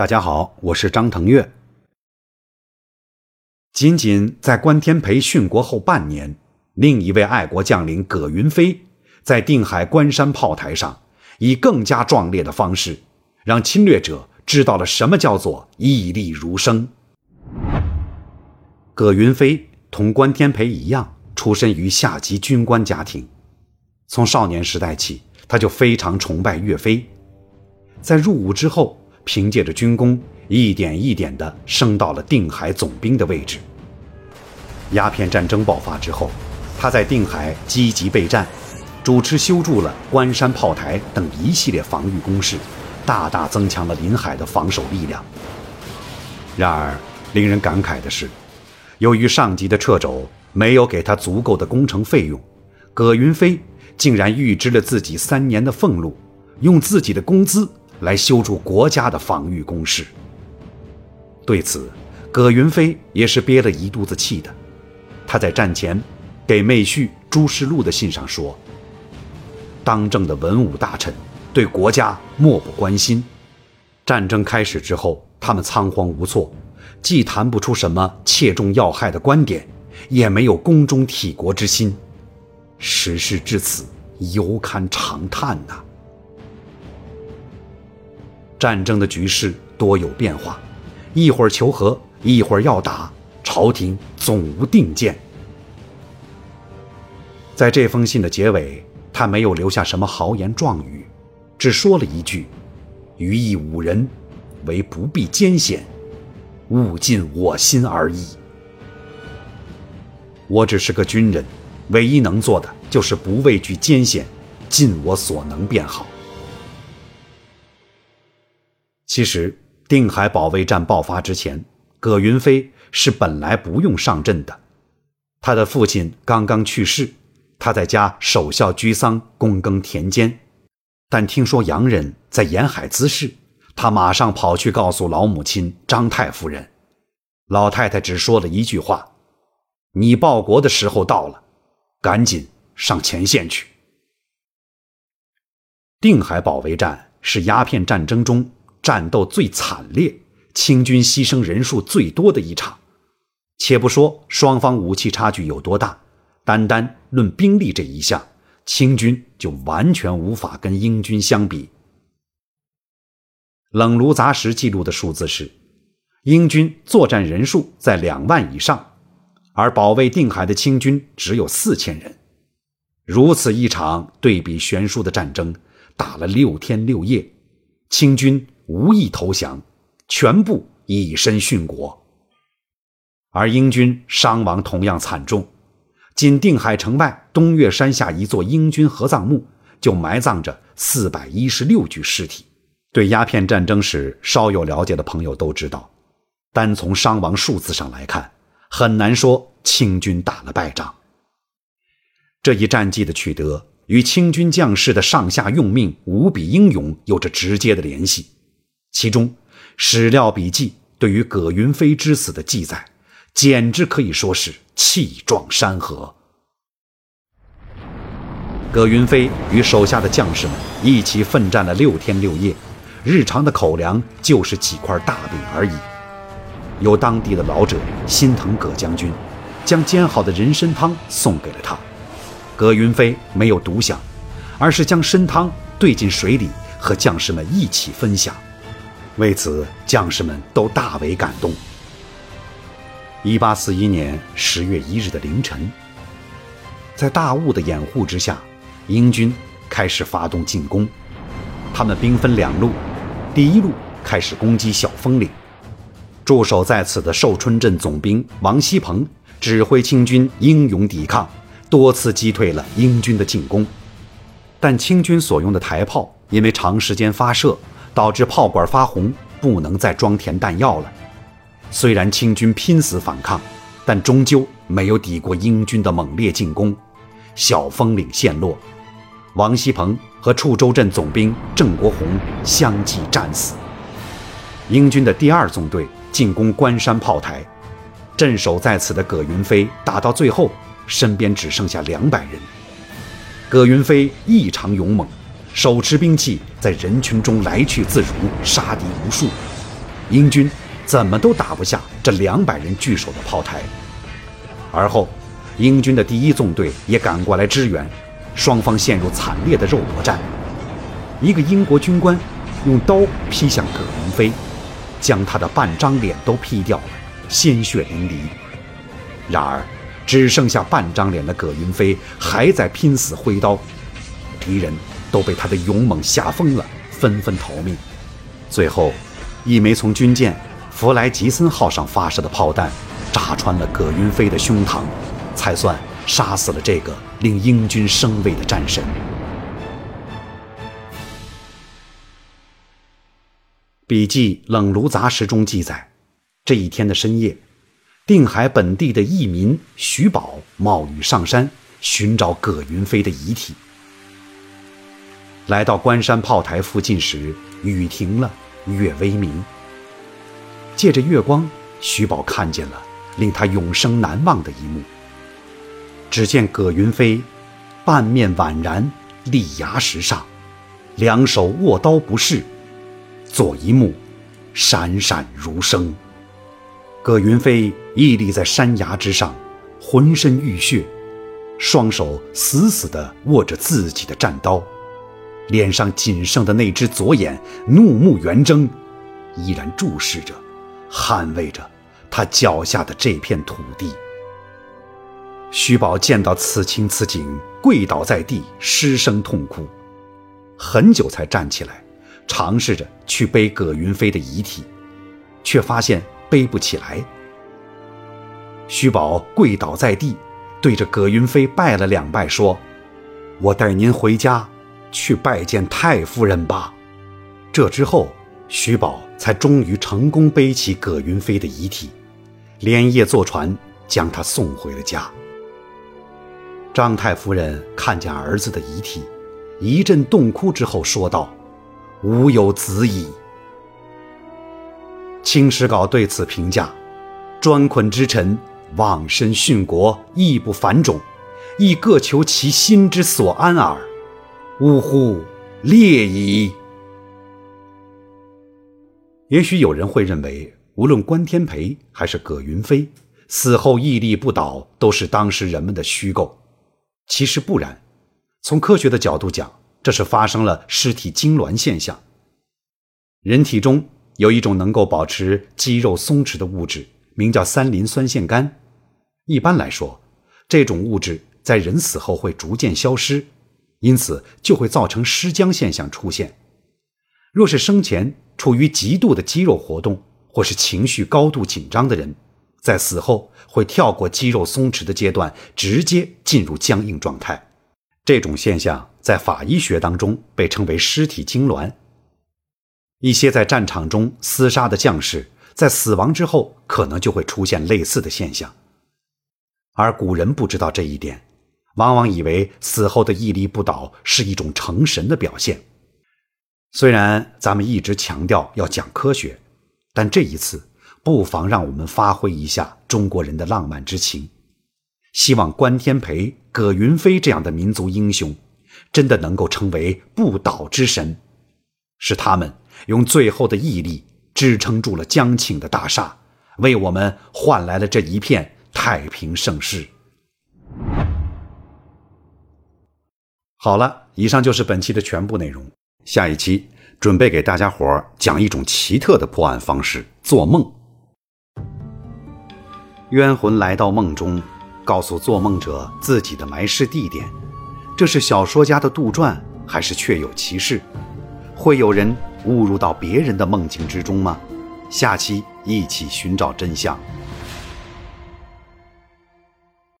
大家好，我是张腾岳。仅仅在关天培殉国后半年，另一位爱国将领葛云飞在定海关山炮台上，以更加壮烈的方式，让侵略者知道了什么叫做屹立如生。葛云飞同关天培一样，出身于下级军官家庭，从少年时代起，他就非常崇拜岳飞。在入伍之后，凭借着军功，一点一点地升到了定海总兵的位置。鸦片战争爆发之后，他在定海积极备战，主持修筑了关山炮台等一系列防御工事，大大增强了临海的防守力量。然而，令人感慨的是，由于上级的掣肘没有给他足够的工程费用，葛云飞竟然预支了自己三年的俸禄，用自己的工资。来修筑国家的防御工事。对此，葛云飞也是憋了一肚子气的。他在战前给妹婿朱世禄的信上说：“当政的文武大臣对国家漠不关心，战争开始之后，他们仓皇无措，既谈不出什么切中要害的观点，也没有宫中体国之心。时事至此，犹堪长叹呐。”战争的局势多有变化，一会儿求和，一会儿要打，朝廷总无定见。在这封信的结尾，他没有留下什么豪言壮语，只说了一句：“余意五人，为不必艰险，勿尽我心而已。”我只是个军人，唯一能做的就是不畏惧艰险，尽我所能便好。其实，定海保卫战爆发之前，葛云飞是本来不用上阵的。他的父亲刚刚去世，他在家守孝居丧，躬耕田间。但听说洋人在沿海滋事，他马上跑去告诉老母亲张太夫人。老太太只说了一句话：“你报国的时候到了，赶紧上前线去。”定海保卫战是鸦片战争中。战斗最惨烈，清军牺牲人数最多的一场。且不说双方武器差距有多大，单单论兵力这一项，清军就完全无法跟英军相比。冷炉杂石记录的数字是，英军作战人数在两万以上，而保卫定海的清军只有四千人。如此一场对比悬殊的战争，打了六天六夜，清军。无意投降，全部以身殉国。而英军伤亡同样惨重，仅定海城外东岳山下一座英军合葬墓就埋葬着四百一十六具尸体。对鸦片战争史稍有了解的朋友都知道，单从伤亡数字上来看，很难说清军打了败仗。这一战绩的取得与清军将士的上下用命无比英勇有着直接的联系。其中，史料笔记对于葛云飞之死的记载，简直可以说是气壮山河。葛云飞与手下的将士们一起奋战了六天六夜，日常的口粮就是几块大饼而已。有当地的老者心疼葛将军，将煎好的人参汤送给了他。葛云飞没有独享，而是将参汤兑进水里，和将士们一起分享。为此，将士们都大为感动。一八四一年十月一日的凌晨，在大雾的掩护之下，英军开始发动进攻。他们兵分两路，第一路开始攻击小峰岭。驻守在此的寿春镇总兵王锡鹏指挥清军英勇抵抗，多次击退了英军的进攻。但清军所用的台炮因为长时间发射。导致炮管发红，不能再装填弹药了。虽然清军拼死反抗，但终究没有抵过英军的猛烈进攻。小峰岭陷落，王锡鹏和处州镇总兵郑国洪相继战死。英军的第二纵队进攻关山炮台，镇守在此的葛云飞打到最后，身边只剩下两百人。葛云飞异常勇猛。手持兵器，在人群中来去自如，杀敌无数。英军怎么都打不下这两百人据守的炮台。而后，英军的第一纵队也赶过来支援，双方陷入惨烈的肉搏战。一个英国军官用刀劈向葛云飞，将他的半张脸都劈掉了，鲜血淋漓。然而，只剩下半张脸的葛云飞还在拼死挥刀，敌人都被他的勇猛吓疯了，纷纷逃命。最后，一枚从军舰“弗莱吉森号”上发射的炮弹扎穿了葛云飞的胸膛，才算杀死了这个令英军生畏的战神。笔记《冷炉杂食》中记载，这一天的深夜，定海本地的义民徐宝冒雨上山寻找葛云飞的遗体。来到关山炮台附近时，雨停了，月微明。借着月光，徐宝看见了令他永生难忘的一幕。只见葛云飞半面宛然立崖石上，两手握刀不释。左一目，闪闪如生。葛云飞屹立在山崖之上，浑身浴血，双手死死地握着自己的战刀，脸上仅剩的那只左眼怒目圆睁，依然注视着，捍卫着他脚下的这片土地。徐宝见到此情此景，跪倒在地，失声痛哭，很久才站起来。尝试着去背葛云飞的遗体，却发现背不起来。徐宝跪倒在地，对着葛云飞拜了两拜，说：“我带您回家，去拜见太夫人吧。”这之后，徐宝才终于成功背起葛云飞的遗体，连夜坐船将他送回了家。张太夫人看见儿子的遗体，一阵痛哭之后说道。吾有子矣。清史稿对此评价：专捆之臣，妄身殉国，义不反种，亦各求其心之所安耳。呜呼，烈矣！也许有人会认为，无论关天培还是葛云飞死后屹立不倒，都是当时人们的虚构。其实不然，从科学的角度讲。这是发生了尸体痉挛现象。人体中有一种能够保持肌肉松弛的物质，名叫三磷酸腺苷。一般来说，这种物质在人死后会逐渐消失，因此就会造成尸僵现象出现。若是生前处于极度的肌肉活动，或是情绪高度紧张的人，在死后会跳过肌肉松弛的阶段，直接进入僵硬状态。这种现象在法医学当中被称为尸体痉挛。一些在战场中厮杀的将士，在死亡之后可能就会出现类似的现象。而古人不知道这一点，往往以为死后的屹立不倒是一种成神的表现。虽然咱们一直强调要讲科学，但这一次不妨让我们发挥一下中国人的浪漫之情。希望关天培、葛云飞这样的民族英雄，真的能够成为不倒之神。是他们用最后的毅力支撑住了江庆的大厦，为我们换来了这一片太平盛世。好了，以上就是本期的全部内容。下一期准备给大家伙讲一种奇特的破案方式——做梦。冤魂来到梦中。告诉做梦者自己的埋尸地点，这是小说家的杜撰还是确有其事？会有人误入到别人的梦境之中吗？下期一起寻找真相。